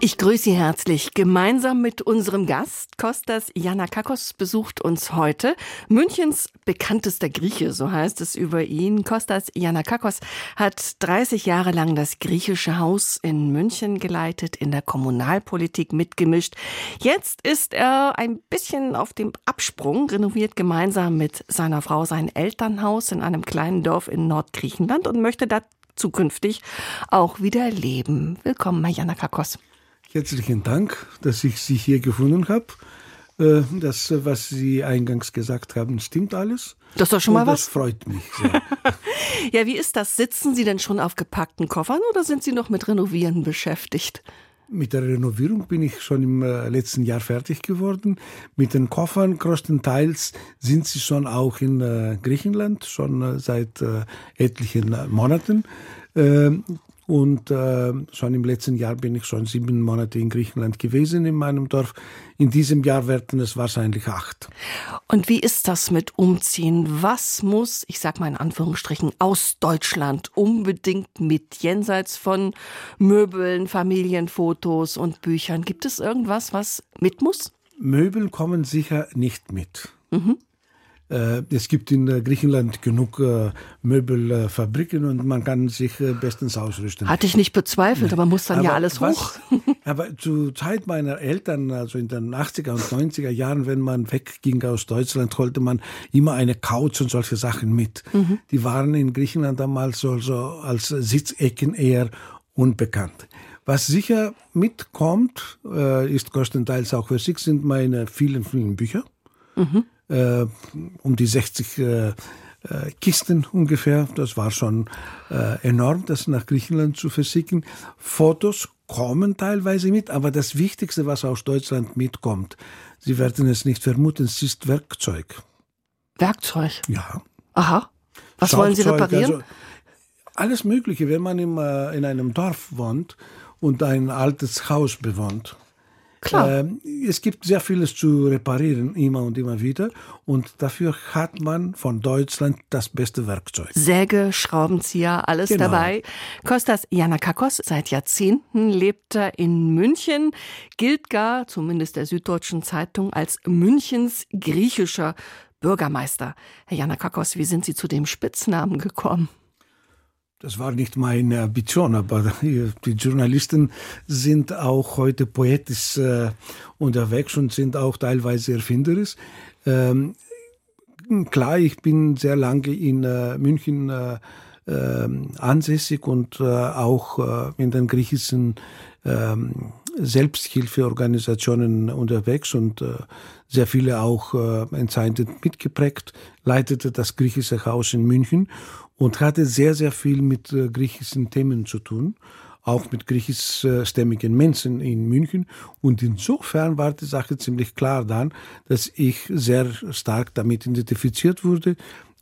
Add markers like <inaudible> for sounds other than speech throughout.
Ich grüße Sie herzlich. Gemeinsam mit unserem Gast Kostas Janakakos besucht uns heute Münchens bekanntester Grieche, so heißt es über ihn. Kostas Janakakos hat 30 Jahre lang das griechische Haus in München geleitet, in der Kommunalpolitik mitgemischt. Jetzt ist er ein bisschen auf dem Absprung, renoviert gemeinsam mit seiner Frau sein Elternhaus in einem kleinen Dorf in Nordgriechenland und möchte da zukünftig auch wieder leben. Willkommen, Herr Janakakos. Herzlichen Dank, dass ich Sie hier gefunden habe. Äh, das, was Sie eingangs gesagt haben, stimmt alles. Das ist doch schon mal was. Das freut mich <laughs> sehr. ja, wie ist das? Sitzen Sie denn schon auf gepackten Koffern oder sind Sie noch mit Renovieren beschäftigt? Mit der Renovierung bin ich schon im äh, letzten Jahr fertig geworden. Mit den Koffern größtenteils sind sie schon auch in äh, Griechenland, schon seit etlichen Monaten. Und äh, schon im letzten Jahr bin ich schon sieben Monate in Griechenland gewesen in meinem Dorf. In diesem Jahr werden es wahrscheinlich acht. Und wie ist das mit Umziehen? Was muss, ich sag mal in Anführungsstrichen, aus Deutschland unbedingt mit, jenseits von Möbeln, Familienfotos und Büchern? Gibt es irgendwas, was mit muss? Möbel kommen sicher nicht mit. Mhm. Äh, es gibt in äh, Griechenland genug äh, Möbelfabriken und man kann sich bestens ausrüsten. Hatte ich nicht bezweifelt, aber muss dann aber ja alles hoch. Was, <laughs> aber zur Zeit meiner Eltern, also in den 80er und 90er Jahren, wenn man wegging aus Deutschland, holte man immer eine Couch und solche Sachen mit. Mhm. Die waren in Griechenland damals also als Sitzecken eher unbekannt. Was sicher mitkommt, ist größtenteils auch für sich, sind meine vielen, vielen Bücher. Mhm äh, um die 60 äh, äh, Kisten ungefähr. Das war schon äh, enorm, das nach Griechenland zu versicken. Fotos kommen teilweise mit, aber das Wichtigste, was aus Deutschland mitkommt, Sie werden es nicht vermuten, es ist Werkzeug. Werkzeug? Ja. Aha. Was wollen Sie reparieren? Also alles Mögliche, wenn man im, äh, in einem Dorf wohnt und ein altes Haus bewohnt Klar. Äh, es gibt sehr vieles zu reparieren, immer und immer wieder. Und dafür hat man von Deutschland das beste Werkzeug. Säge, Schraubenzieher, alles genau. dabei. Kostas Janakakos, seit Jahrzehnten lebt er in München, gilt gar, zumindest der Süddeutschen Zeitung, als Münchens griechischer Bürgermeister. Herr Janakakos, wie sind Sie zu dem Spitznamen gekommen? Das war nicht meine Ambition, aber <laughs> die Journalisten sind auch heute poetisch äh, unterwegs und sind auch teilweise erfinderisch. Ähm, klar, ich bin sehr lange in äh, München äh, ähm, ansässig und äh, auch äh, in den griechischen ähm, Selbsthilfeorganisationen unterwegs und äh, sehr viele auch entscheidend mitgeprägt, leitete das griechische Haus in München und hatte sehr, sehr viel mit äh, griechischen Themen zu tun, auch mit griechischstämmigen Menschen in München. Und insofern war die Sache ziemlich klar dann, dass ich sehr stark damit identifiziert wurde.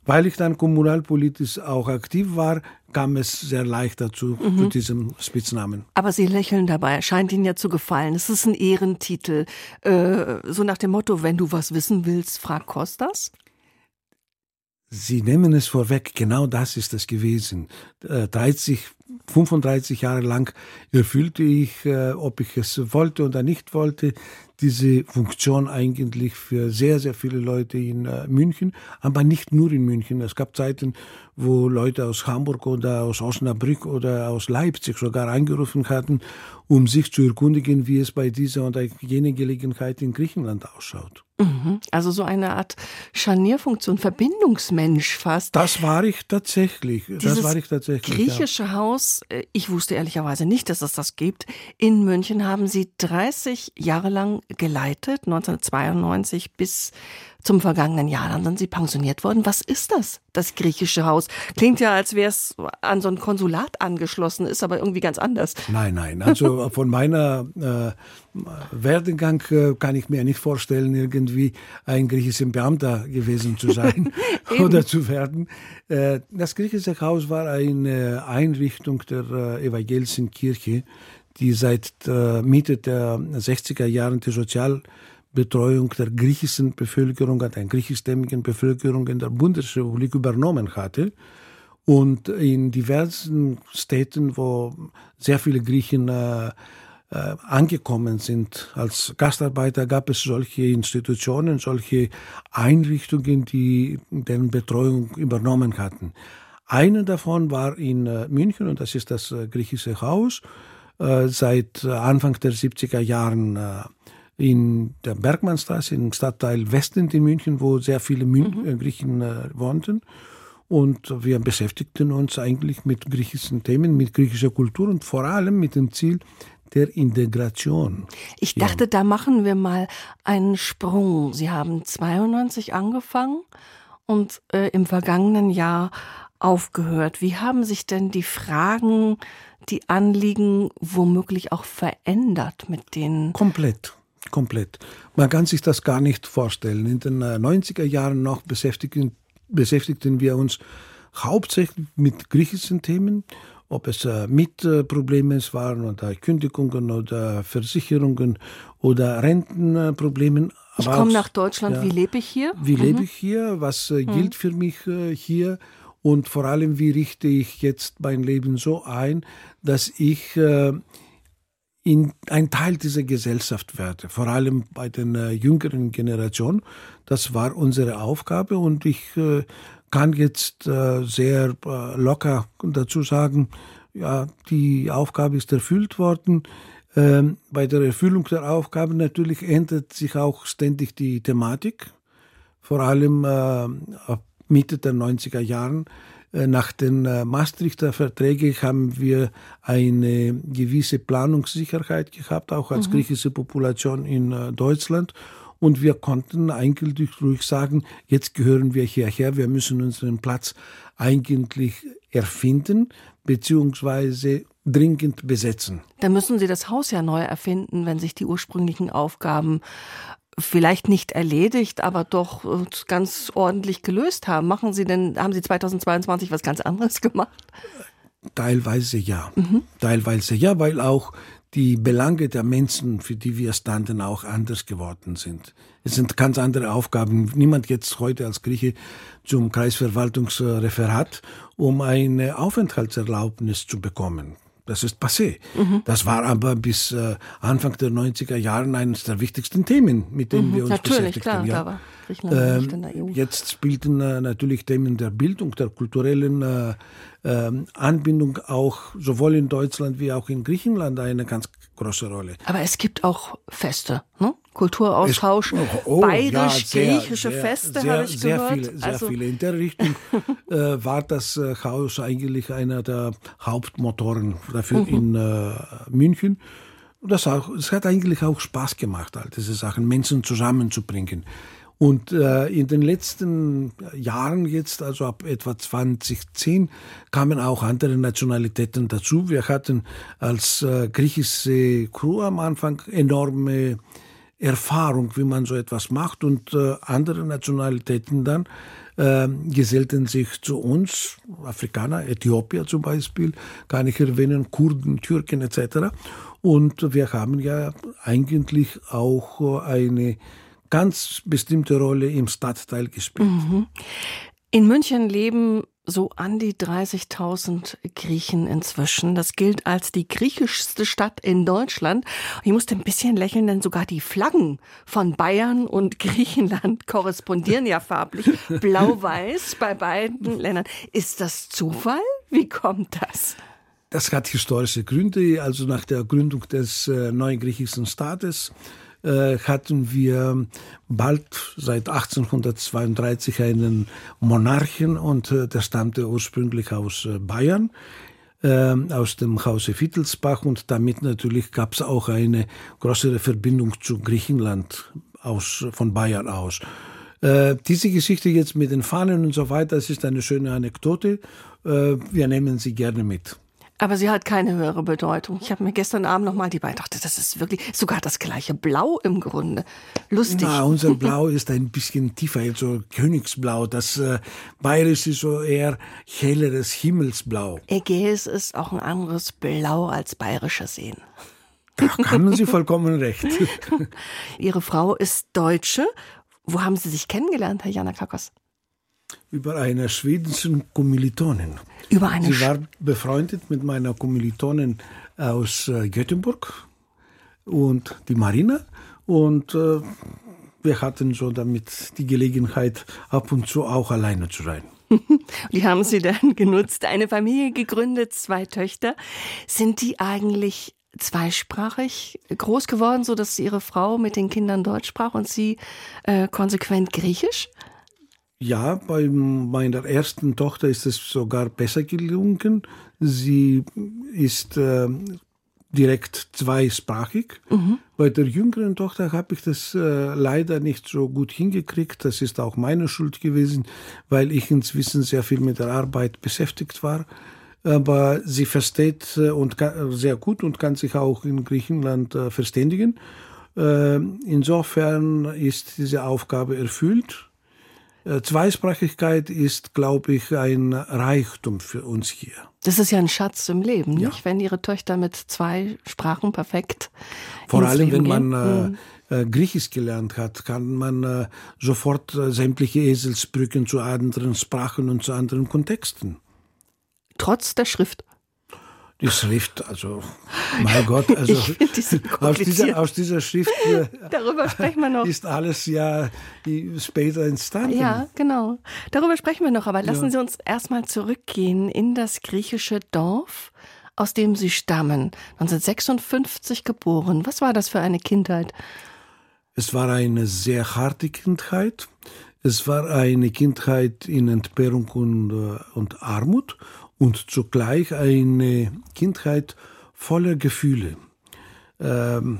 Weil ich dann kommunalpolitisch auch aktiv war, kam es sehr leicht dazu, mhm. zu diesem Spitznamen. Aber Sie lächeln dabei, scheint Ihnen ja zu gefallen. Es ist ein Ehrentitel. Äh, so nach dem Motto, wenn du was wissen willst, frag Kostas? Sie nehmen es vorweg, genau das ist es gewesen. 30, äh, 35 Jahre lang erfüllte ich, äh, ob ich es wollte oder nicht wollte, diese Funktion eigentlich für sehr, sehr viele Leute in äh, München, aber nicht nur in München. Es gab Zeiten, wo Leute aus Hamburg oder aus Osnabrück oder aus Leipzig sogar angerufen hatten, um sich zu erkundigen, wie es bei dieser oder jener Gelegenheit in Griechenland ausschaut. Mhm. Also so eine Art Scharnierfunktion, Verbindungsmensch fast. Das war ich tatsächlich. Dieses das war ich tatsächlich. Griechische ja. Haus, äh, ich wusste ehrlicherweise nicht, dass es das gibt. In München haben Sie 30 Jahre lang geleitet, 1992 bis zum vergangenen Jahr. Dann sind Sie pensioniert worden. Was ist das, das griechische Haus? Klingt ja, als wäre es an so ein Konsulat angeschlossen, ist aber irgendwie ganz anders. Nein, nein. Also <laughs> von meiner äh, Werdegang äh, kann ich mir nicht vorstellen, irgendwie ein griechischer Beamter gewesen zu sein <laughs> oder zu werden. Äh, das griechische Haus war eine Einrichtung der äh, evangelischen Kirche, die seit Mitte der 60er Jahren die Sozial Betreuung der griechischen Bevölkerung, der griechischstämmigen Bevölkerung in der Bundesrepublik übernommen hatte. Und in diversen Städten, wo sehr viele Griechen äh, äh, angekommen sind als Gastarbeiter, gab es solche Institutionen, solche Einrichtungen, die deren Betreuung übernommen hatten. Eine davon war in äh, München und das ist das äh, griechische Haus, äh, seit äh, Anfang der 70er Jahren äh, in der Bergmannstraße, im Stadtteil Westend in München, wo sehr viele Mün mhm. Griechen wohnten. Und wir beschäftigten uns eigentlich mit griechischen Themen, mit griechischer Kultur und vor allem mit dem Ziel der Integration. Ich dachte, ja. da machen wir mal einen Sprung. Sie haben 92 angefangen und äh, im vergangenen Jahr aufgehört. Wie haben sich denn die Fragen, die Anliegen womöglich auch verändert mit denen? Komplett. Komplett. Man kann sich das gar nicht vorstellen. In den 90er äh, Jahren noch beschäftigten beschäftigten wir uns hauptsächlich mit griechischen Themen, ob es äh, Mietprobleme waren oder Kündigungen oder Versicherungen oder Rentenproblemen. Ich komme nach Deutschland, ja, wie lebe ich hier? Wie mhm. lebe ich hier? Was äh, mhm. gilt für mich hier? Und vor allem, wie richte ich jetzt mein Leben so ein, dass ich äh, in ein Teil dieser Gesellschaft werde, vor allem bei den äh, jüngeren Generationen. Das war unsere Aufgabe und ich äh, kann jetzt äh, sehr äh, locker dazu sagen, ja, die Aufgabe ist erfüllt worden. Ähm, bei der Erfüllung der Aufgabe natürlich ändert sich auch ständig die Thematik, vor allem äh, Mitte der 90er Jahren äh, nach den äh, Maastrichter Verträgen haben wir eine gewisse Planungssicherheit gehabt, auch als mhm. griechische Population in äh, Deutschland. Und wir konnten eigentlich ruhig sagen, jetzt gehören wir hierher, wir müssen unseren Platz eigentlich erfinden, beziehungsweise dringend besetzen. Da müssen Sie das Haus ja neu erfinden, wenn sich die ursprünglichen Aufgaben vielleicht nicht erledigt, aber doch äh, ganz ordentlich gelöst haben. Machen Sie denn, haben Sie 2022 was ganz anderes <laughs> gemacht? Teilweise ja. Mhm. Teilweise ja, weil auch die Belange der Menschen, für die wir standen, auch anders geworden sind. Es sind ganz andere Aufgaben. Niemand jetzt heute als Grieche zum Kreisverwaltungsreferat, um eine Aufenthaltserlaubnis zu bekommen. Das ist passé. Mhm. Das war aber bis äh, Anfang der 90er Jahre eines der wichtigsten Themen, mit denen mhm. wir uns natürlich, beschäftigt klar, haben. Ja. Griechenland nicht in der EU. Jetzt spielten äh, natürlich Themen der Bildung, der kulturellen äh, ähm, Anbindung auch sowohl in Deutschland wie auch in Griechenland eine ganz große Rolle. Aber es gibt auch Feste, ne? Kulturaustausch, es, oh, oh, bayerisch-griechische ja, Feste, habe ich sehr gehört. Viele, sehr also, viele. In der Richtung <laughs> äh, war das äh, Haus eigentlich einer der Hauptmotoren dafür mhm. in äh, München. Das, auch, das hat eigentlich auch Spaß gemacht, all diese Sachen, Menschen zusammenzubringen. Und äh, in den letzten Jahren jetzt, also ab etwa 2010, kamen auch andere Nationalitäten dazu. Wir hatten als äh, griechische Crew am Anfang enorme Erfahrung, wie man so etwas macht und äh, andere Nationalitäten dann äh, gesellten sich zu uns, Afrikaner, Äthiopier zum Beispiel, kann ich erwähnen, Kurden, Türken etc. Und wir haben ja eigentlich auch eine ganz bestimmte Rolle im Stadtteil gespielt. Mhm. In München leben so an die 30.000 Griechen inzwischen. Das gilt als die griechischste Stadt in Deutschland. Ich musste ein bisschen lächeln, denn sogar die Flaggen von Bayern und <laughs> Griechenland korrespondieren ja farblich. Blau-Weiß bei beiden Ländern. Ist das Zufall? Wie kommt das? Das hat historische Gründe. Also nach der Gründung des äh, neuen griechischen Staates äh, hatten wir bald seit 1832 einen Monarchen und äh, der stammte ursprünglich aus äh, Bayern ähm, aus dem Hause Wittelsbach und damit natürlich gab es auch eine größere Verbindung zu Griechenland aus, von Bayern aus. Diese Geschichte jetzt mit den Fahnen und so weiter, das ist eine schöne Anekdote. Wir nehmen sie gerne mit. Aber sie hat keine höhere Bedeutung. Ich habe mir gestern Abend nochmal die dachte, das ist wirklich sogar das gleiche Blau im Grunde. Lustig. Na, unser <laughs> Blau ist ein bisschen tiefer, also Königsblau. Das äh, Bayerische ist so eher helleres Himmelsblau. Ägäis ist auch ein anderes Blau als bayerischer Seen. Da haben Sie vollkommen recht. <laughs> Ihre Frau ist Deutsche. Wo haben Sie sich kennengelernt, Herr Janakakos? Über eine schwedische Kommilitonin. Über eine Sie war befreundet mit meiner Kommilitonin aus äh, Göteborg und die Marina. Und äh, wir hatten so damit die Gelegenheit, ab und zu auch alleine zu sein. <laughs> Die haben Sie dann genutzt, eine Familie gegründet, zwei Töchter. Sind die eigentlich zweisprachig groß geworden, so dass Ihre Frau mit den Kindern Deutsch sprach und Sie äh, konsequent Griechisch? Ja, bei meiner ersten Tochter ist es sogar besser gelungen. Sie ist äh, direkt zweisprachig. Mhm. Bei der jüngeren Tochter habe ich das äh, leider nicht so gut hingekriegt. Das ist auch meine Schuld gewesen, weil ich inzwischen sehr viel mit der Arbeit beschäftigt war. Aber sie versteht äh, und kann, sehr gut und kann sich auch in Griechenland äh, verständigen. Äh, insofern ist diese Aufgabe erfüllt. Äh, Zweisprachigkeit ist, glaube ich, ein Reichtum für uns hier. Das ist ja ein Schatz im Leben, nicht? Ja. Wenn Ihre Töchter mit zwei Sprachen perfekt. Vor allem, wenn man hm. äh, Griechisch gelernt hat, kann man äh, sofort äh, sämtliche Eselsbrücken zu anderen Sprachen und zu anderen Kontexten. Trotz der Schrift. Die Schrift, also mein Gott, <laughs> also aus dieser, aus dieser Schrift äh, <laughs> Darüber sprechen wir noch. ist alles ja später entstanden. Ja, genau. Darüber sprechen wir noch, aber lassen ja. Sie uns erstmal zurückgehen in das griechische Dorf, aus dem Sie stammen. 1956 geboren. Was war das für eine Kindheit? Es war eine sehr harte Kindheit. Es war eine Kindheit in Entbehrung und, äh, und Armut und zugleich eine Kindheit voller Gefühle. Ähm,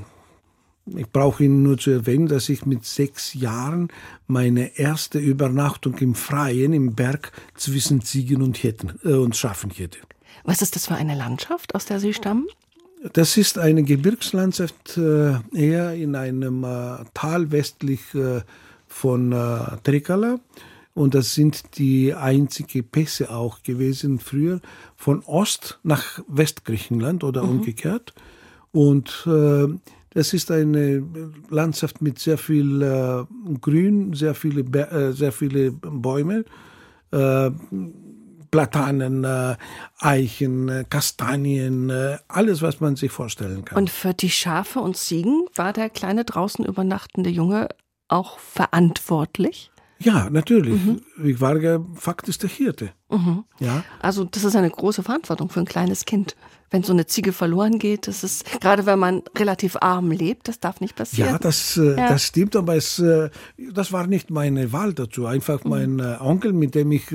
ich brauche Ihnen nur zu erwähnen, dass ich mit sechs Jahren meine erste Übernachtung im Freien im Berg zwischen Ziegen und, Hirten, äh, und Schafen hatte. Was ist das für eine Landschaft, aus der Sie stammen? Das ist eine Gebirgslandschaft äh, eher in einem äh, Tal westlich äh, von äh, Trikala. Und das sind die einzige Pässe auch gewesen früher von Ost nach Westgriechenland oder mhm. umgekehrt. Und äh, das ist eine Landschaft mit sehr viel äh, Grün, sehr viele, äh, sehr viele Bäume, äh, Platanen, äh, Eichen, äh, Kastanien, alles, was man sich vorstellen kann. Und für die Schafe und Ziegen war der kleine draußen übernachtende Junge auch verantwortlich? Ja, natürlich. Mhm. Ich war ja faktisch der Hirte. Mhm. Ja. Also das ist eine große Verantwortung für ein kleines Kind. Wenn so eine Ziege verloren geht, das ist, gerade wenn man relativ arm lebt, das darf nicht passieren. Ja, das, äh, ja. das stimmt, aber es, äh, das war nicht meine Wahl dazu. Einfach mhm. mein äh, Onkel, mit dem ich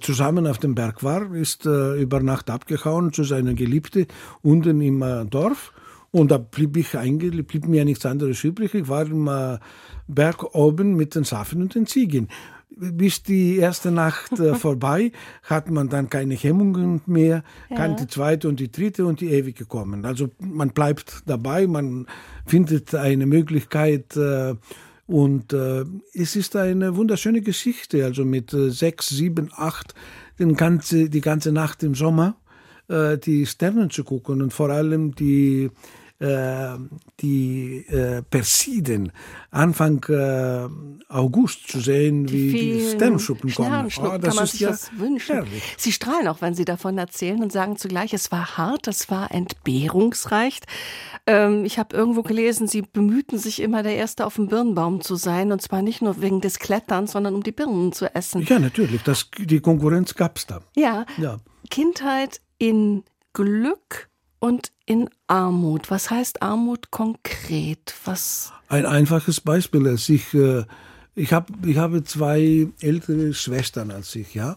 zusammen auf dem Berg war, ist über Nacht abgehauen zu seiner Geliebte unten im Dorf. Und da blieb, ich blieb mir nichts anderes übrig. Ich war im Berg oben mit den Schafen und den Ziegen. Bis die erste Nacht äh, <laughs> vorbei hat man dann keine Hemmungen mehr, ja. kann die zweite und die dritte und die ewige kommen. Also man bleibt dabei, man findet eine Möglichkeit äh, und äh, es ist eine wunderschöne Geschichte. Also mit äh, sechs, sieben, acht, den ganze, die ganze Nacht im Sommer äh, die Sterne zu gucken und vor allem die die äh, Persiden Anfang äh, August zu sehen, die wie die Sternschuppen kommen. Oh, das kann man sich ja das wünschen. Herrlich. Sie strahlen auch, wenn Sie davon erzählen und sagen zugleich, es war hart, es war entbehrungsreich. Ähm, ich habe irgendwo gelesen, Sie bemühten sich immer, der Erste auf dem Birnbaum zu sein und zwar nicht nur wegen des Kletterns, sondern um die Birnen zu essen. Ja, natürlich. Das, die Konkurrenz gab es da. Ja. ja. Kindheit in Glück und in Armut. Was heißt Armut konkret? Was? Ein einfaches Beispiel ist, ich, äh, ich, hab, ich habe zwei ältere Schwestern als ich, ja.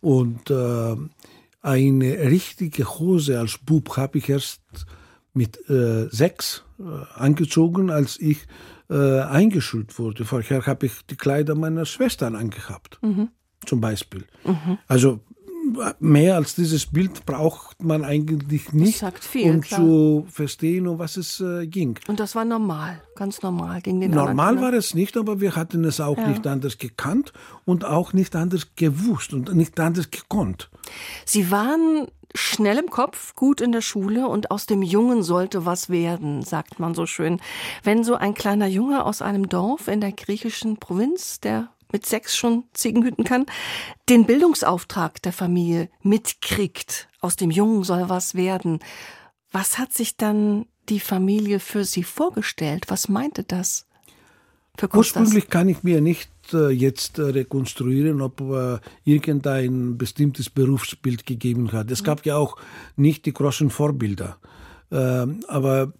Und äh, eine richtige Hose als Bub habe ich erst mit äh, sechs äh, angezogen, als ich äh, eingeschult wurde. Vorher habe ich die Kleider meiner Schwestern angehabt, mhm. zum Beispiel. Mhm. Also mehr als dieses Bild braucht man eigentlich nicht, viel, um klar. zu verstehen, um was es äh, ging. Und das war normal, ganz normal gegen den Normal anderen. war es nicht, aber wir hatten es auch Ja. nicht anders gekannt und auch nicht anders gewusst und nicht anders gekonnt. Sie waren schnell im Kopf, gut in der Schule und aus dem Jungen sollte was werden, sagt man so schön. Wenn so ein kleiner Junge aus einem Dorf in der griechischen Provinz, der mit sechs schon Ziegen hüten kann, den Bildungsauftrag der Familie mitkriegt, aus dem Jungen soll was werden. Was hat sich dann die Familie für sie vorgestellt? Was meinte das? Für Kostas? Ursprünglich kann ich mir nicht äh, jetzt äh, rekonstruieren, ob äh, irgendein bestimmtes Berufsbild gegeben hat. Es gab ja auch nicht die großen Vorbilder. Ähm, aber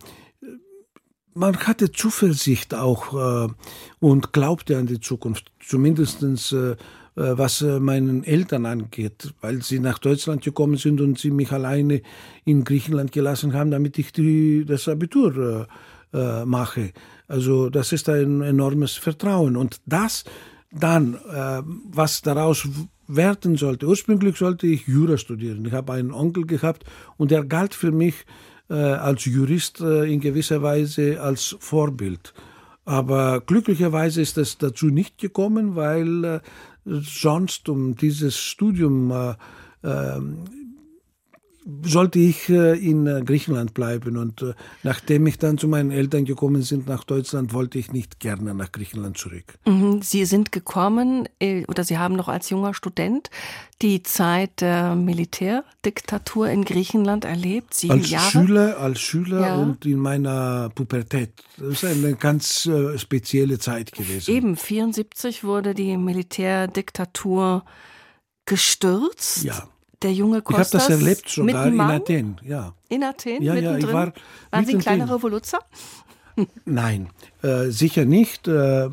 man hatte Zuversicht auch äh, und glaubte an die Zukunft, zumindest äh, äh, was äh, meinen Eltern angeht, weil sie nach Deutschland gekommen sind und sie mich alleine in Griechenland gelassen haben, damit ich die, das Abitur äh, äh, mache. Also das ist ein enormes Vertrauen. Und das dann, was daraus werden sollte, ursprünglich sollte ich Jura studieren. Ich habe einen Onkel gehabt und er galt für mich als Jurist äh, in gewisser Weise als Vorbild. Aber glücklicherweise ist es dazu nicht gekommen, weil äh, sonst um dieses Studium äh, äh, sollte ich äh, in äh, Griechenland bleiben. Und äh, nachdem ich dann zu meinen Eltern gekommen sind nach Deutschland, wollte ich nicht gerne nach Griechenland zurück. Mhm, Sie sind gekommen oder Sie haben noch als junger Student die Zeit der Militärdiktatur in Griechenland erlebt, sieben Als Jahre. Schüler, als Schüler Ja. und in meiner Pubertät. Das ist eine ganz spezielle Zeit gewesen. Eben 74 wurde die Militärdiktatur gestürzt. Ja. Der junge Ich habe Kostas das erlebt sogar in Athen, ja. In Athen, Ja, ja, ich war Waren Sie ein kleiner. Revoluzer? <laughs> Nein, äh, sicher nicht. Äh,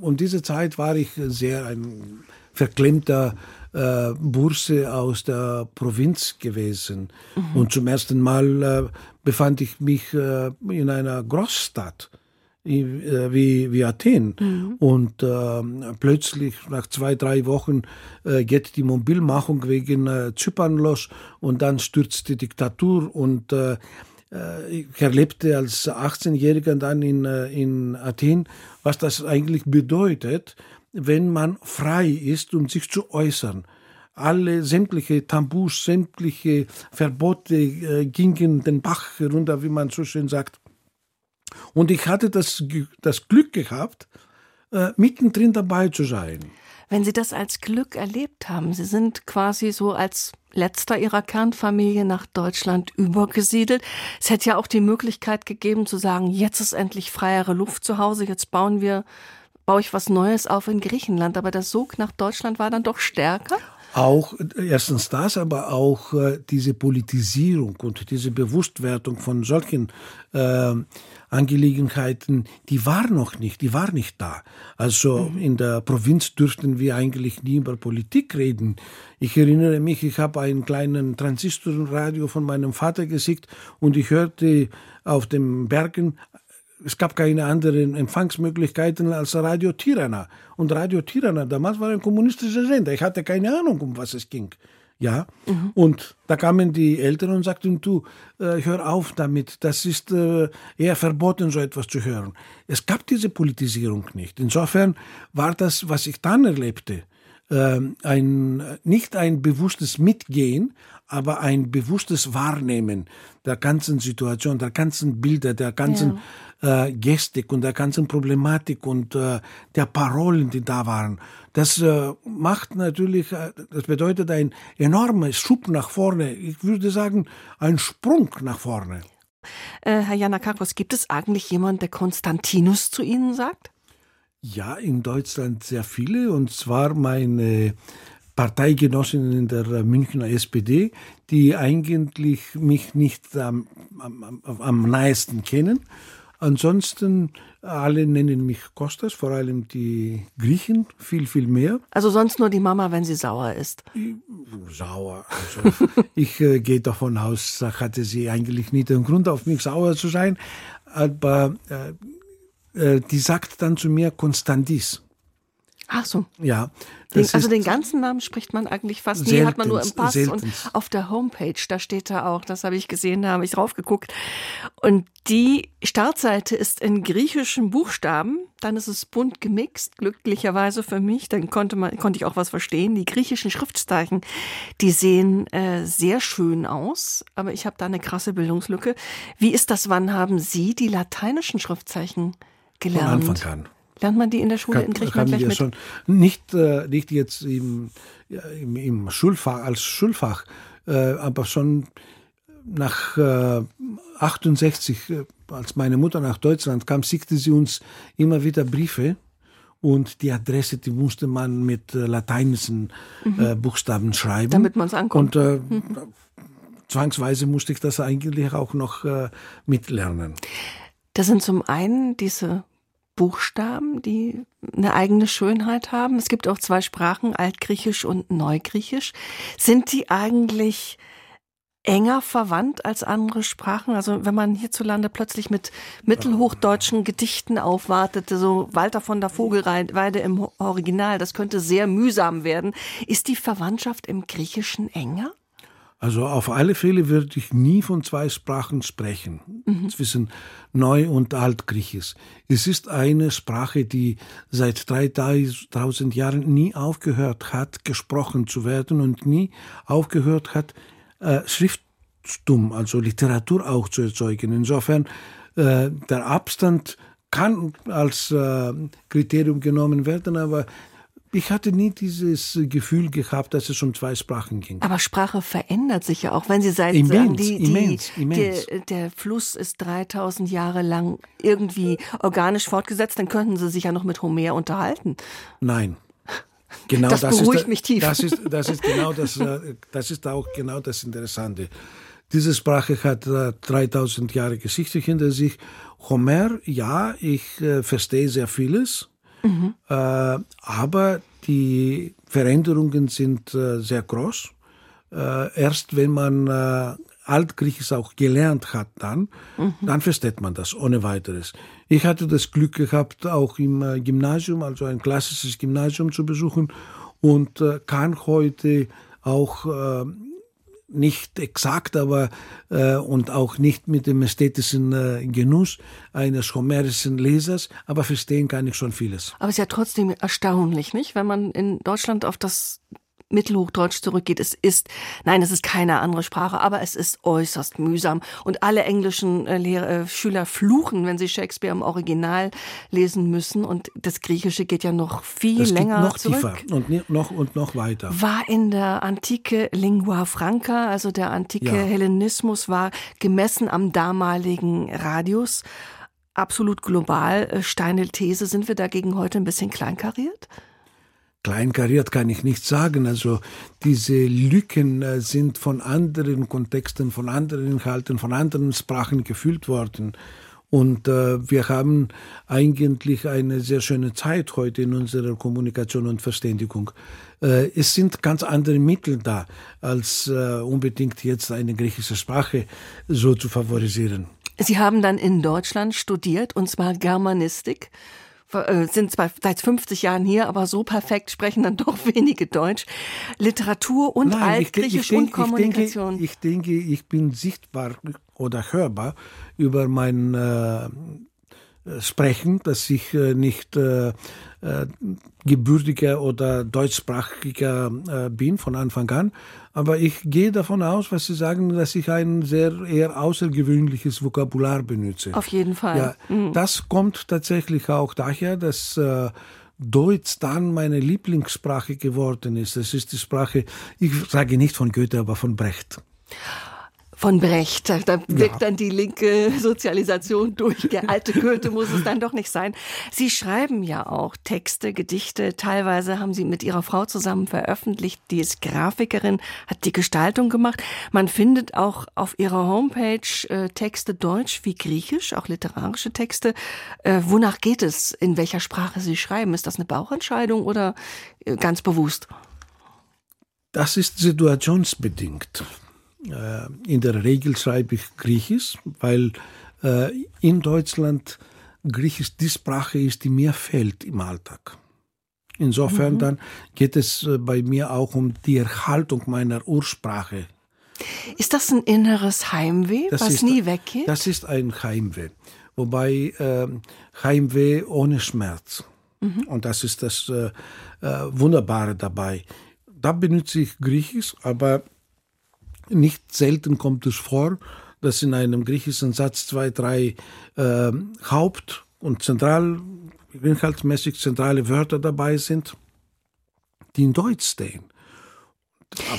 um diese Zeit war ich sehr ein verklemmter äh, Burse aus der Provinz gewesen. Und zum ersten Mal äh, befand ich mich äh, in einer Großstadt wie, wie Athen. Und äh, plötzlich nach zwei, drei Wochen äh, geht die Mobilmachung wegen äh, Zypern los und dann stürzt die Diktatur und äh, äh, ich erlebte als 18-Jähriger dann in, äh, in Athen, was das eigentlich bedeutet, wenn man frei ist, um sich zu äußern. Alle sämtliche Tabus, sämtliche Verbote äh, gingen den Bach herunter, wie man so schön sagt. Und ich hatte das, das Glück gehabt, äh, mittendrin dabei zu sein. Wenn Sie das als Glück erlebt haben, Sie sind quasi so als letzter Ihrer Kernfamilie nach Deutschland übergesiedelt. Es hätte ja auch die Möglichkeit gegeben zu sagen, jetzt ist endlich freiere Luft zu Hause, jetzt bauen wir, baue ich was Neues auf in Griechenland. Aber der Sog nach Deutschland war dann doch stärker. Auch erstens das, aber auch äh, diese Politisierung und diese Bewusstwertung von solchen äh, Angelegenheiten, die war noch nicht, die war nicht da. Also in der Provinz dürften wir eigentlich nie über Politik reden. Ich erinnere mich, ich habe einen kleinen Transistorradio von meinem Vater gesickt und ich hörte auf den Bergen es gab keine anderen Empfangsmöglichkeiten als Radio Tirana. Und Radio Tirana damals war ein kommunistischer Sender. Ich hatte keine Ahnung, um was es ging. Ja, und da kamen die Eltern und sagten, du, äh, hör auf damit, das ist äh, eher verboten, so etwas zu hören. Es gab diese Politisierung nicht. Insofern war das, was ich dann erlebte, ähm, ein, nicht ein bewusstes Mitgehen, aber ein bewusstes Wahrnehmen der ganzen Situation, der ganzen Bilder, der ganzen äh, Gestik und der ganzen Problematik und äh, der Parolen, die da waren. Das äh, macht natürlich, äh, das bedeutet ein enormer Schub nach vorne. Ich würde sagen, ein Sprung nach vorne. Äh, Herr Janakakos, gibt es eigentlich jemanden, der Konstantinus zu Ihnen sagt? Ja, in Deutschland sehr viele, und zwar meine Parteigenossinnen in der Münchner SPD, die eigentlich mich nicht am, am, am nahesten kennen. Ansonsten, alle nennen mich Kostas, vor allem die Griechen, viel, viel mehr. Also sonst nur die Mama, wenn sie sauer ist. Sauer. Also <laughs> ich äh, gehe davon aus, hatte sie eigentlich nicht den Grund, auf mich sauer zu sein. Aber äh, äh, die sagt dann zu mir Konstantis. Ach so. Ja. Den, also den ganzen Namen spricht man eigentlich fast nie, hat man nur im Pass seltenst. und auf der Homepage, da steht er auch, das habe ich gesehen, da habe ich drauf geguckt. Und die Startseite ist in griechischen Buchstaben, dann ist es bunt gemixt, glücklicherweise für mich, dann konnte man konnte ich auch was verstehen. Die griechischen Schriftzeichen, die sehen äh, sehr schön aus, aber ich habe da eine krasse Bildungslücke. Wie ist das, wann haben Sie die lateinischen Schriftzeichen gelernt? Von Anfang an. Lernt man die in der Schule kann, in Griechenland kann gleich mit? Schon, nicht, äh, nicht jetzt im, im, im Schulfach, als Schulfach, äh, aber schon nach äh, 68, äh, als meine Mutter nach Deutschland kam, schickte sie uns immer wieder Briefe und die Adresse, die musste man mit äh, lateinischen äh, Buchstaben schreiben. Mhm. Damit man's ankommt. Und äh, zwangsweise musste ich das eigentlich auch noch mitlernen. Das sind zum einen diese Buchstaben, die eine eigene Schönheit haben. Es gibt auch zwei Sprachen, Altgriechisch und Neugriechisch. Sind die eigentlich enger verwandt als andere Sprachen? Also wenn man hierzulande plötzlich mit mittelhochdeutschen Gedichten aufwartete, so Walter von der Vogelweide im Original, das könnte sehr mühsam werden. Ist die Verwandtschaft im Griechischen enger? Also auf alle Fälle würde ich nie von zwei Sprachen sprechen, mhm. zwischen Neu- und Altgriechisch. Es ist eine Sprache, die seit 3000 Jahren nie aufgehört hat, gesprochen zu werden und nie aufgehört hat, äh, Schriftstum, also Literatur auch zu erzeugen. Insofern, äh, der Abstand kann als äh, Kriterium genommen werden, aber ich hatte nie dieses Gefühl gehabt, dass es um zwei Sprachen ging. Aber Sprache verändert sich ja auch, wenn Sie sagen, immens, die, die, immens, immens. Der, der Fluss ist 3000 Jahre lang irgendwie organisch fortgesetzt, dann könnten Sie sich ja noch mit Homer unterhalten. Nein. Genau das, das beruhigt ist, mich tief. Das ist, das ist genau das, das ist auch genau das Interessante. Diese Sprache hat 3000 Jahre Geschichte hinter sich. Homer, ja, ich äh, verstehe sehr vieles. Mhm. Äh, aber die Veränderungen sind äh, sehr groß. Äh, erst wenn man äh, Altgriechisch auch gelernt hat, dann, mhm. dann versteht man das ohne weiteres. Ich hatte das Glück gehabt, auch im äh, Gymnasium, also ein klassisches Gymnasium zu besuchen und äh, kann heute auch nicht exakt, aber äh, und auch nicht mit dem ästhetischen äh, Genuss eines homerischen Lesers, aber verstehen kann ich schon vieles. Aber es ist ja trotzdem erstaunlich, nicht? Wenn man in Deutschland auf das Mittelhochdeutsch zurückgeht. Es ist, nein, es ist keine andere Sprache, aber es ist äußerst mühsam. Und alle englischen äh, Lehrer, äh, Schüler fluchen, wenn sie Shakespeare im Original lesen müssen. Und das Griechische geht ja noch viel das länger noch zurück. tiefer und noch und noch weiter. War in der Antike Lingua Franca, also der antike Ja. Hellenismus, war gemessen am damaligen Radius absolut global. Äh, Steine These, sind wir dagegen heute ein bisschen kleinkariert? Kleinkariert kann ich nicht sagen. Also diese Lücken äh, sind von anderen Kontexten, von anderen Inhalten, von anderen Sprachen gefüllt worden. Und äh, wir haben eigentlich eine sehr schöne Zeit heute in unserer Kommunikation und Verständigung. Äh, es sind ganz andere Mittel da, als äh, unbedingt jetzt eine griechische Sprache so zu favorisieren. Sie haben dann in Deutschland studiert, und zwar Germanistik. Äh, Sind zwar seit 50 Jahren hier, aber so perfekt sprechen dann doch wenige Deutsch. Literatur und Nein, ich Altgriechisch ich denk- und Kommunikation. Ich denke, ich denke, ich bin sichtbar oder hörbar über mein äh, Sprechen, dass ich äh, nicht äh, äh, gebürtiger oder deutschsprachiger äh, bin von Anfang an. Aber ich gehe davon aus, was Sie sagen, dass ich ein sehr eher außergewöhnliches Vokabular benutze. Auf jeden Fall. Ja, das kommt tatsächlich auch daher, dass äh, Deutsch dann meine Lieblingssprache geworden ist. Das ist die Sprache, ich sage nicht von Goethe, aber von Brecht. Von Brecht, da, wirkt dann die linke Sozialisation durch. Der alte Goethe muss es dann doch nicht sein. Sie schreiben ja auch Texte, Gedichte. Teilweise haben Sie mit Ihrer Frau zusammen veröffentlicht. Die ist Grafikerin, hat die Gestaltung gemacht. Man findet auch auf Ihrer Homepage äh, Texte Deutsch wie Griechisch, auch literarische Texte. Äh, wonach geht es? In welcher Sprache Sie schreiben? Ist das eine Bauchentscheidung oder äh, ganz bewusst? Das ist situationsbedingt. Äh, In der Regel schreibe ich Griechisch, weil äh, in Deutschland Griechisch die Sprache ist, die mir fällt im Alltag. Insofern mhm. dann geht es äh, bei mir auch um die Erhaltung meiner Ursprache. Ist das ein inneres Heimweh, das was ist, nie weggeht? Das ist ein Heimweh. Wobei äh, Heimweh ohne Schmerz. Mhm. Und das ist das äh, Wunderbare dabei. Da benutze ich Griechisch, aber nicht selten kommt es vor, dass in einem griechischen Satz zwei, drei äh, Haupt- und zentral, inhaltsmäßig zentrale Wörter dabei sind, die in Deutsch stehen.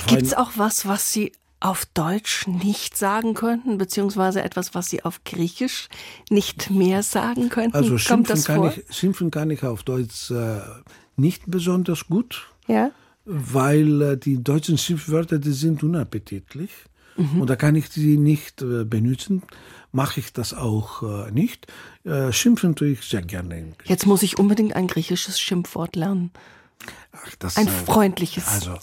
Gibt es auch was, was Sie auf Deutsch nicht sagen könnten, beziehungsweise etwas, was Sie auf Griechisch nicht mehr sagen könnten? Also schimpfen, kann ich, schimpfen kann ich auf Deutsch äh, nicht besonders gut, ja? Weil äh, die deutschen Schimpfwörter, die sind unappetitlich. Mhm. Und da kann ich sie nicht äh, benutzen, mache ich das auch äh, nicht. Schimpfen tue ich sehr gerne. Jetzt muss ich unbedingt ein griechisches Schimpfwort lernen. Ach, das, ein freundliches. Also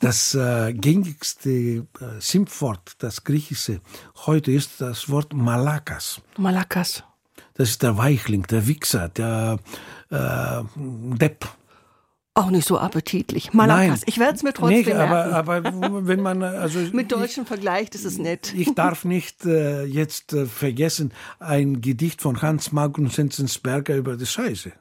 das äh, gängigste äh, Schimpfwort, das griechische, heute ist das Wort Malakas. Malakas. Das ist der Weichling, der Wichser, der äh, Depp. Auch nicht so appetitlich. Malakas. Ich werde es mir trotzdem nee, aber, aber wenn man also <laughs> mit Deutschen vergleicht, ist es nett. Ich darf nicht äh, jetzt äh, vergessen ein Gedicht von Hans Magnus Enzensberger über die Scheiße.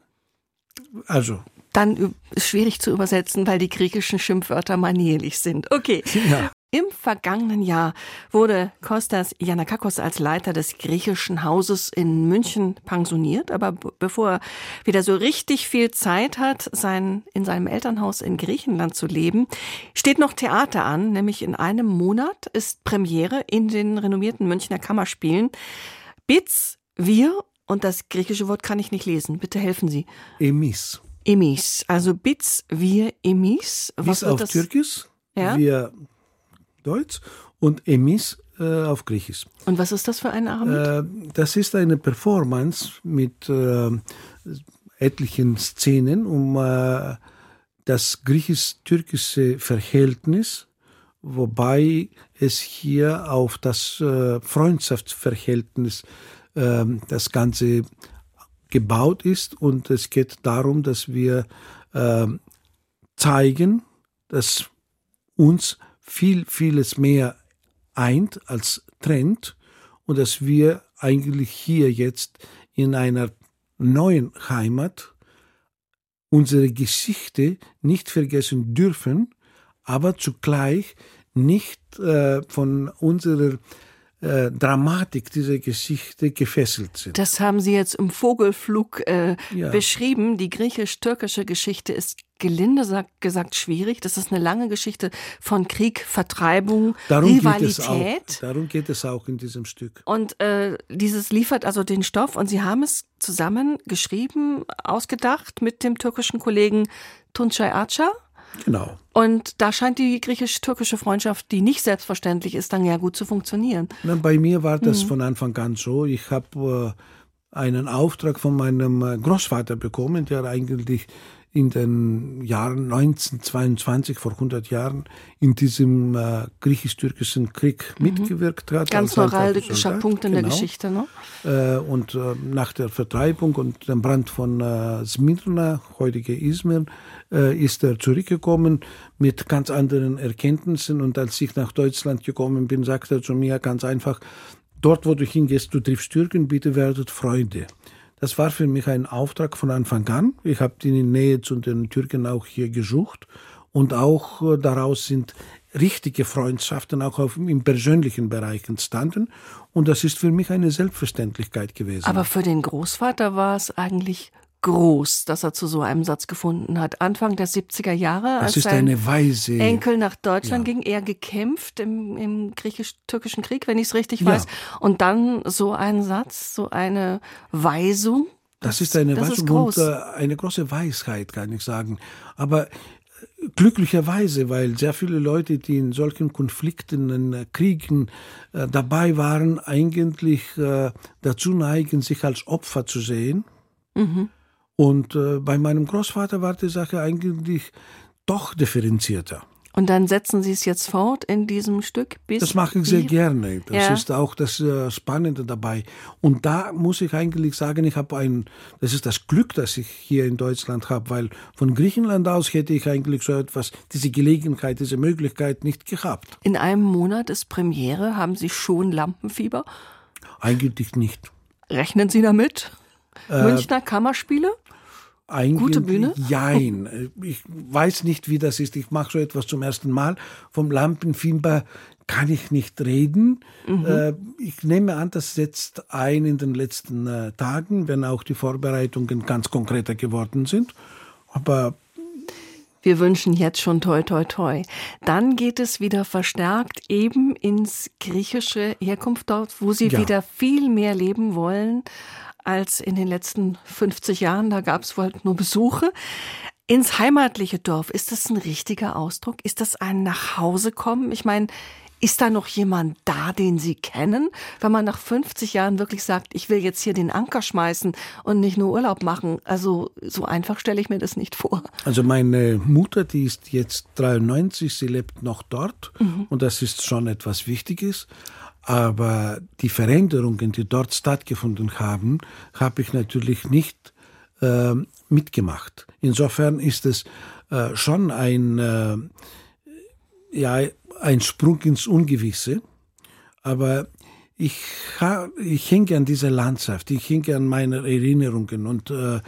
Also dann ist schwierig zu übersetzen, weil die griechischen Schimpfwörter manierlich sind. Okay. Ja. Im vergangenen Jahr wurde Kostas Yanakakos als Leiter des griechischen Hauses in München pensioniert, aber bevor er wieder so richtig viel Zeit hat, sein, in seinem Elternhaus in Griechenland zu leben, steht noch Theater an, nämlich in einem Monat ist Premiere in den renommierten Münchner Kammerspielen. Bitz, wir und das griechische Wort kann ich nicht lesen. Bitte helfen Sie. Emis. Emis, also Bitz, wir, Emis. Was Bis auf das? Türkisch, ja? wir Deutsch und Emis äh, auf Griechisch. Und was ist das für ein Abend? Äh, das ist eine Performance mit äh, etlichen Szenen um äh, das griechisch-türkische Verhältnis, wobei es hier auf das äh, Freundschaftsverhältnis ähm, das Ganze gebaut ist und es geht darum, dass wir äh, zeigen, dass uns viel, vieles mehr eint als trennt und dass wir eigentlich hier jetzt in einer neuen Heimat unsere Geschichte nicht vergessen dürfen, aber zugleich nicht äh, von unserer äh, Dramatik dieser Geschichte gefesselt sind. Das haben Sie jetzt im Vogelflug äh, ja. beschrieben. Die griechisch-türkische Geschichte ist gelinde gesagt schwierig. Das ist eine lange Geschichte von Krieg, Vertreibung, darum Rivalität. Geht auch, darum geht es auch in diesem Stück. Und äh, dieses liefert also den Stoff und Sie haben es zusammen geschrieben, ausgedacht mit dem türkischen Kollegen Tunçay Arca. Genau. Und da scheint die griechisch-türkische Freundschaft, die nicht selbstverständlich ist, dann ja gut zu funktionieren. Na, bei mir war das mhm. von Anfang an so. Ich habe äh, einen Auftrag von meinem äh, Großvater bekommen, der eigentlich in den Jahren 1922, vor 100 Jahren, in diesem äh, griechisch-türkischen Krieg mhm. mitgewirkt hat. Ganz neuralgischer Punkt in genau. der Geschichte, ne? Äh, und äh, nach der Vertreibung und dem Brand von äh, Smyrna, heutige Izmir, äh, ist er zurückgekommen mit ganz anderen Erkenntnissen. Und als ich nach Deutschland gekommen bin, sagte er zu mir ganz einfach, dort, wo du hingehst, du triffst Türken, bitte werdet Freunde. Das war für mich ein Auftrag von Anfang an. Ich habe die Nähe zu den Türken auch hier gesucht und auch äh, daraus sind richtige Freundschaften auch auf, im persönlichen Bereich entstanden. Und das ist für mich eine Selbstverständlichkeit gewesen. Aber für den Großvater war es eigentlich groß, dass er zu so einem Satz gefunden hat. Anfang der 70er Jahre, das als sein Enkel nach Deutschland ja. ging, er gekämpft im, im griechisch-türkischen Krieg, wenn ich es richtig ja. weiß. Und dann so ein Satz, so eine Weisung. Das, das ist eine das Weisung und äh, eine große Weisheit, kann ich sagen. Aber äh, glücklicherweise, weil sehr viele Leute, die in solchen Konflikten, in äh, Kriegen äh, dabei waren, eigentlich äh, dazu neigen, sich als Opfer zu sehen. Mhm. Und äh, bei meinem Großvater war die Sache eigentlich doch differenzierter. Und dann setzen Sie es jetzt fort in diesem Stück bis. Das mache ich sehr gerne. Das Ja. ist auch das äh, Spannende dabei. Und da muss ich eigentlich sagen, ich habe ein, das ist das Glück, das ich hier in Deutschland habe, weil von Griechenland aus hätte ich eigentlich so etwas, diese Gelegenheit, diese Möglichkeit nicht gehabt. In einem Monat ist Premiere. Haben Sie schon Lampenfieber? Eigentlich nicht. Rechnen Sie damit? Äh, Münchner Kammerspiele? Eigentlich, Gute Bühne? <laughs> Jein. Ich weiß nicht, wie das ist. Ich mache so etwas zum ersten Mal. Vom Lampenfieber kann ich nicht reden. Mhm. Äh, Ich nehme an, das setzt ein in den letzten äh, Tagen, wenn auch die Vorbereitungen ganz konkreter geworden sind. Aber Wir wünschen jetzt schon toi toi toi. Dann geht es wieder verstärkt eben ins griechische Herkunftsdorf, wo Sie Ja. wieder viel mehr leben wollen als in den letzten 50 Jahren. Da gab es wohl nur Besuche. Ins heimatliche Dorf, ist das ein richtiger Ausdruck? Ist das ein Nachhausekommen? Ich meine, ist da noch jemand da, den Sie kennen? Wenn man nach 50 Jahren wirklich sagt, ich will jetzt hier den Anker schmeißen und nicht nur Urlaub machen. Also so einfach stelle ich mir das nicht vor. Also meine Mutter, die ist jetzt 93, sie lebt noch dort und das ist schon etwas Wichtiges. Aber die Veränderungen, die dort stattgefunden haben, habe ich natürlich nicht äh, mitgemacht. Insofern ist es äh, schon ein, äh, ja, ein Sprung ins Ungewisse. Aber ich, ich hänge an dieser Landschaft, ich hänge an meine Erinnerungen und äh,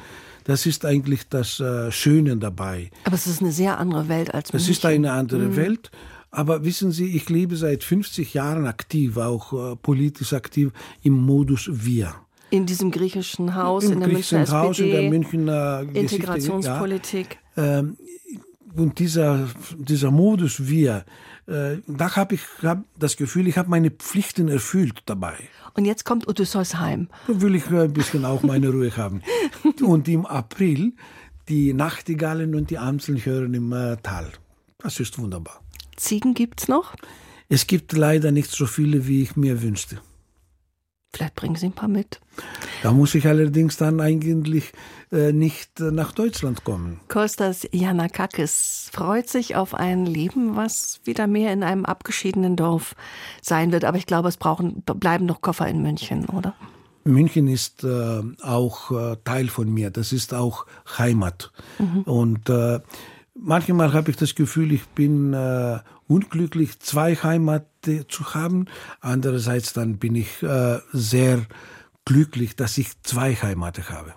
das ist eigentlich das äh, Schöne dabei. Aber es ist eine sehr andere Welt als München. ist eine andere Welt. Aber wissen Sie, ich lebe seit 50 Jahren aktiv, auch äh, politisch aktiv im Modus Wir. in diesem griechischen Haus, in Im der Münchner griechischen Haus, in der SPD, Münchner Integrationspolitik. Ja. Ähm, und dieser, dieser Modus Wir, äh, da habe ich hab das Gefühl, ich habe meine Pflichten erfüllt dabei. Und jetzt kommt Odysseus heim. Da will ich ein bisschen auch meine Ruhe haben. <laughs> Und im April die Nachtigallen und die Amseln hören im äh, Tal. Das ist wunderbar. Ziegen gibt's noch? Es gibt leider nicht so viele, wie ich mir wünschte. Vielleicht bringen Sie ein paar mit. Da muss ich allerdings dann eigentlich äh, nicht äh, nach Deutschland kommen. Kostas Janakakis freut sich auf ein Leben, was wieder mehr in einem abgeschiedenen Dorf sein wird. Aber ich glaube, es brauchen, bleiben noch Koffer in München, oder? München ist äh, auch äh, Teil von mir. Das ist auch Heimat. Und äh, manchmal habe ich das Gefühl, ich bin äh, unglücklich, zwei Heimate zu haben. Andererseits dann bin ich äh, sehr glücklich, dass ich zwei Heimate habe.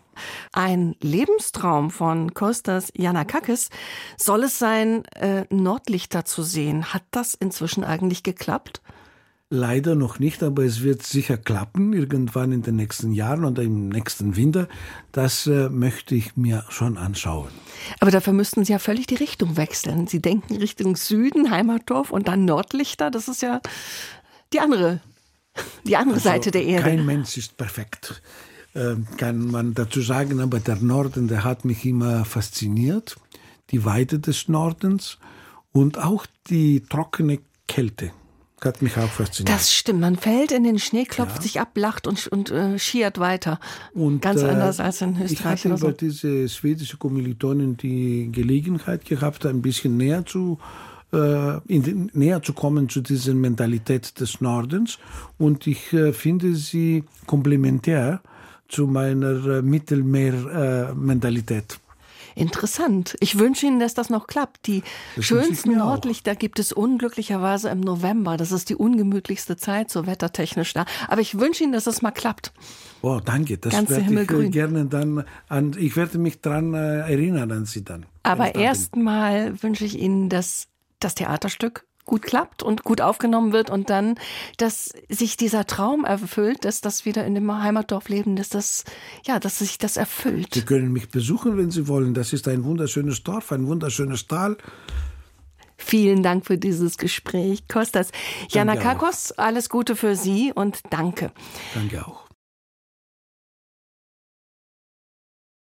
Ein Lebenstraum von Kostas Janakakis soll es sein, äh, Nordlichter zu sehen. Hat das inzwischen eigentlich geklappt? Leider noch nicht, aber es wird sicher klappen, irgendwann in den nächsten Jahren oder im nächsten Winter. Das äh, möchte ich mir schon anschauen. Aber dafür müssten Sie ja völlig die Richtung wechseln. Sie denken Richtung Süden, Heimatdorf und dann Nordlichter. Das ist ja die andere, die andere Seite der Erde. Also Kein Mensch ist perfekt, ähm, kann man dazu sagen, aber der Norden, der hat mich immer fasziniert. Die Weite des Nordens und auch die trockene Kälte hat mich auch fasziniert. Das stimmt. Man fällt in den Schnee, klopft sich ab, lacht und, und äh, schiert weiter. Und, Ganz äh, anders als in Ich Österreich hatte oder so. über diese schwedische Kommilitonin die Gelegenheit gehabt, ein bisschen näher zu äh, den, näher zu kommen zu dieser Mentalität des Nordens und ich äh, finde sie komplementär zu meiner äh, Mittelmeer-Mentalität. Interessant. Ich wünsche Ihnen, dass das noch klappt. Die Das ich schönsten. Nordlichter gibt es unglücklicherweise im November. Das ist die ungemütlichste Zeit, so wettertechnisch da. Aber ich wünsche Ihnen, dass es mal klappt. Oh, danke. Das Ganze werde ich Himmelgrün. äh, gerne dann an. Ich werde mich daran äh, erinnern an Sie dann. Aber ich erstmal wünsche ich Ihnen, dass das Theaterstück gut klappt und gut aufgenommen wird und dann, dass sich dieser Traum erfüllt, dass das wieder in dem Heimatdorf leben, dass das, ja, dass sich das Sie erfüllt. können mich besuchen, wenn Sie wollen. Das ist ein wunderschönes Dorf, ein wunderschönes Tal. Vielen Dank für dieses Gespräch. Kostas Danke Janakakos, alles Gute für Sie und danke. Danke auch.